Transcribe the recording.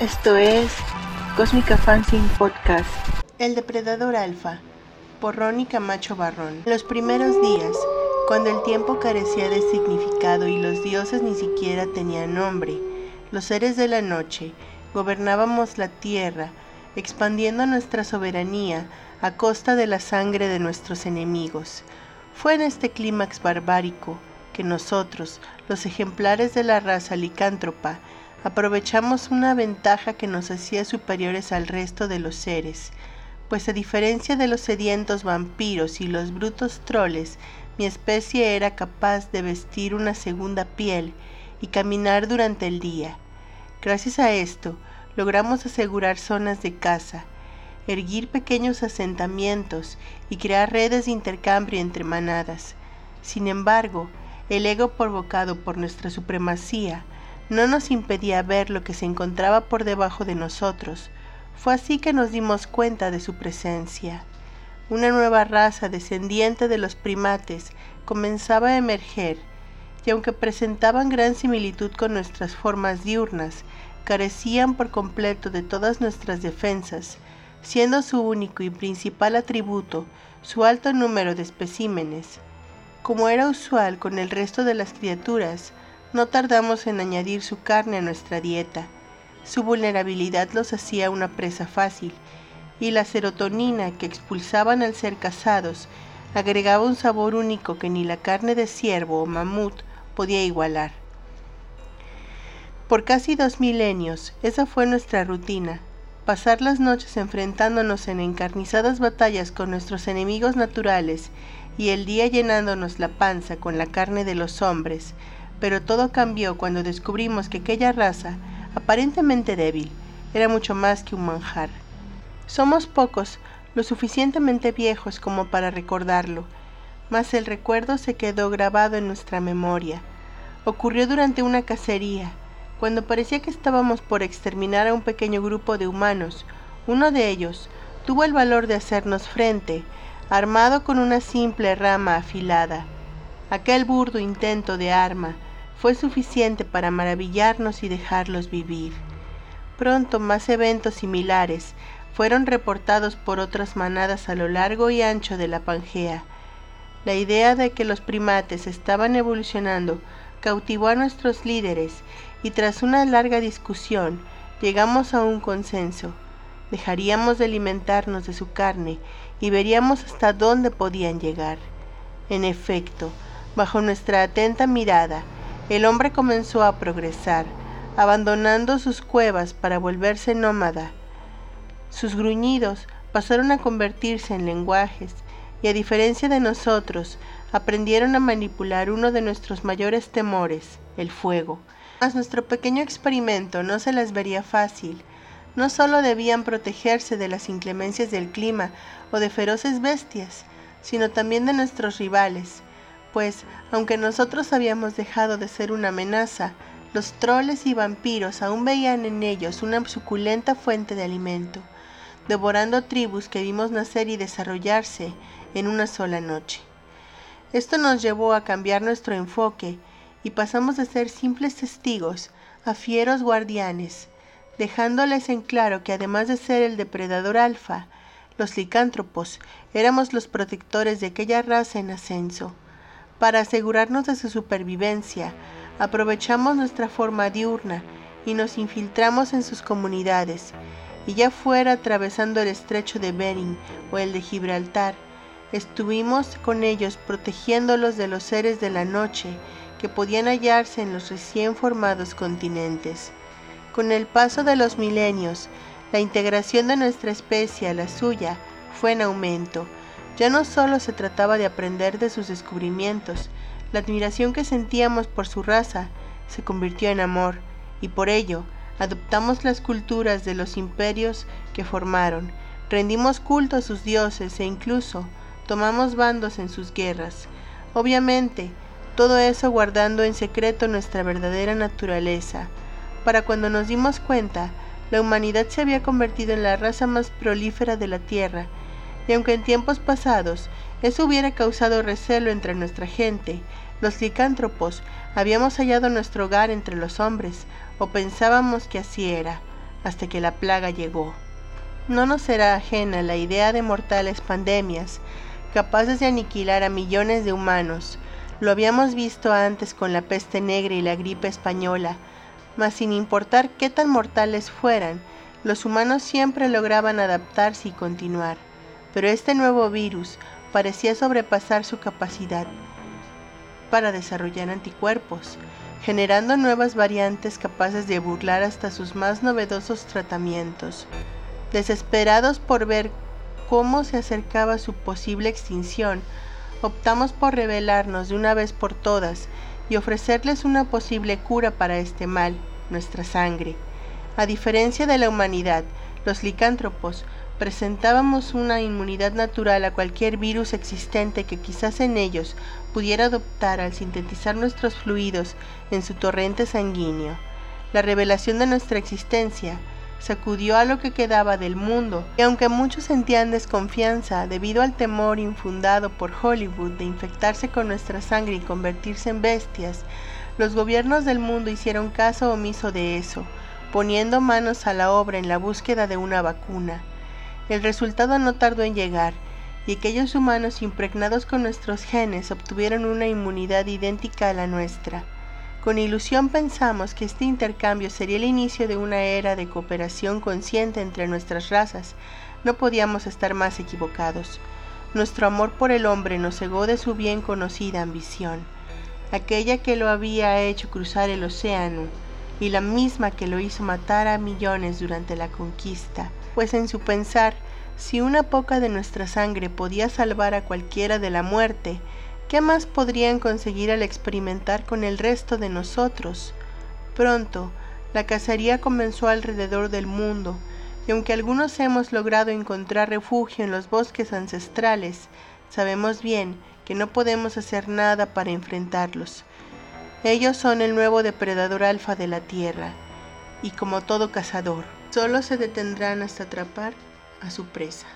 Esto es Cósmica Fanzine Podcast. El Depredador Alfa, por Ronnie Camacho Barrón. Los primeros días, cuando el tiempo carecía de significado y los dioses ni siquiera tenían nombre, los seres de la noche gobernábamos la tierra, expandiendo nuestra soberanía a costa de la sangre de nuestros enemigos. Fue en este clímax barbárico que nosotros, los ejemplares de la raza licántropa, aprovechamos una ventaja que nos hacía superiores al resto de los seres, pues a diferencia de los sedientos vampiros y los brutos troles, mi especie era capaz de vestir una segunda piel y caminar durante el día. Gracias a esto, logramos asegurar zonas de caza, erguir pequeños asentamientos y crear redes de intercambio entre manadas. Sin embargo, el ego provocado por nuestra supremacía no nos impedía ver lo que se encontraba por debajo de nosotros. Fue así que nos dimos cuenta de su presencia. Una nueva raza descendiente de los primates comenzaba a emerger, y aunque presentaban gran similitud con nuestras formas diurnas, carecían por completo de todas nuestras defensas, siendo su único y principal atributo su alto número de especímenes. Como era usual con el resto de las criaturas, no tardamos en añadir su carne a nuestra dieta. Su vulnerabilidad los hacía una presa fácil, y la serotonina que expulsaban al ser cazados agregaba un sabor único que ni la carne de ciervo o mamut podía igualar. Por casi dos milenios, esa fue nuestra rutina, pasar las noches enfrentándonos en encarnizadas batallas con nuestros enemigos naturales y el día llenándonos la panza con la carne de los hombres, pero todo cambió cuando descubrimos que aquella raza, aparentemente débil, era mucho más que un manjar. Somos pocos, lo suficientemente viejos como para recordarlo, mas el recuerdo se quedó grabado en nuestra memoria. Ocurrió durante una cacería, cuando parecía que estábamos por exterminar a un pequeño grupo de humanos. Uno de ellos tuvo el valor de hacernos frente, armado con una simple rama afilada. Aquel burdo intento de arma fue suficiente para maravillarnos y dejarlos vivir. Pronto más eventos similares fueron reportados por otras manadas a lo largo y ancho de la Pangea. La idea de que los primates estaban evolucionando cautivó a nuestros líderes y tras una larga discusión llegamos a un consenso. Dejaríamos de alimentarnos de su carne y veríamos hasta dónde podían llegar. En efecto, bajo nuestra atenta mirada, el hombre comenzó a progresar, abandonando sus cuevas para volverse nómada. Sus gruñidos pasaron a convertirse en lenguajes y a diferencia de nosotros, aprendieron a manipular uno de nuestros mayores temores, el fuego. Mas nuestro pequeño experimento no se les vería fácil. No solo debían protegerse de las inclemencias del clima o de feroces bestias, sino también de nuestros rivales, pues, aunque nosotros habíamos dejado de ser una amenaza, los troles y vampiros aún veían en ellos una suculenta fuente de alimento, devorando tribus que vimos nacer y desarrollarse en una sola noche. Esto nos llevó a cambiar nuestro enfoque y pasamos de ser simples testigos a fieros guardianes, dejándoles en claro que además de ser el depredador alfa, los licántropos éramos los protectores de aquella raza en ascenso. Para asegurarnos de su supervivencia, aprovechamos nuestra forma diurna y nos infiltramos en sus comunidades, y ya fuera atravesando el estrecho de Bering o el de Gibraltar, estuvimos con ellos protegiéndolos de los seres de la noche que podían hallarse en los recién formados continentes. Con el paso de los milenios, la integración de nuestra especie a la suya fue en aumento, ya no solo se trataba de aprender de sus descubrimientos, la admiración que sentíamos por su raza se convirtió en amor, y por ello adoptamos las culturas de los imperios que formaron, rendimos culto a sus dioses e incluso tomamos bandos en sus guerras. Obviamente, todo eso guardando en secreto nuestra verdadera naturaleza. Para cuando nos dimos cuenta, la humanidad se había convertido en la raza más prolífera de la Tierra y aunque en tiempos pasados eso hubiera causado recelo entre nuestra gente, los licántropos habíamos hallado nuestro hogar entre los hombres, o pensábamos que así era. hasta que la plaga llegó. No nos será ajena la idea de mortales pandemias, capaces de aniquilar a millones de humanos. Lo habíamos visto antes con la peste negra y la gripe española, mas sin importar qué tan mortales fueran, los humanos siempre lograban adaptarse y continuar. Pero este nuevo virus parecía sobrepasar su capacidad para desarrollar anticuerpos, generando nuevas variantes capaces de burlar hasta sus más novedosos tratamientos. Desesperados por ver cómo se acercaba su posible extinción, optamos por revelarnos de una vez por todas y ofrecerles una posible cura para este mal, nuestra sangre. A diferencia de la humanidad, los licántropos presentábamos una inmunidad natural a cualquier virus existente que quizás en ellos pudiera adoptar al sintetizar nuestros fluidos en su torrente sanguíneo. La revelación de nuestra existencia sacudió a lo que quedaba del mundo, y aunque muchos sentían desconfianza debido al temor infundado por Hollywood de infectarse con nuestra sangre y convertirse en bestias, los gobiernos del mundo hicieron caso omiso de eso, poniendo manos a la obra en la búsqueda de una vacuna. El resultado no tardó en llegar, y aquellos humanos impregnados con nuestros genes obtuvieron una inmunidad idéntica a la nuestra. Con ilusión pensamos que este intercambio sería el inicio de una era de cooperación consciente entre nuestras razas. No podíamos estar más equivocados. Nuestro amor por el hombre nos cegó de su bien conocida ambición, aquella que lo había hecho cruzar el océano y la misma que lo hizo matar a millones durante la conquista, pues en su pensar, si una poca de nuestra sangre podía salvar a cualquiera de la muerte, ¿Qué más podrían conseguir al experimentar con el resto de nosotros? Pronto, la cacería comenzó alrededor del mundo, y aunque algunos hemos logrado encontrar refugio en los bosques ancestrales, sabemos bien que no podemos hacer nada para enfrentarlos. Ellos son el nuevo depredador alfa de la Tierra, y como todo cazador, solo se detendrán hasta atrapar a su presa.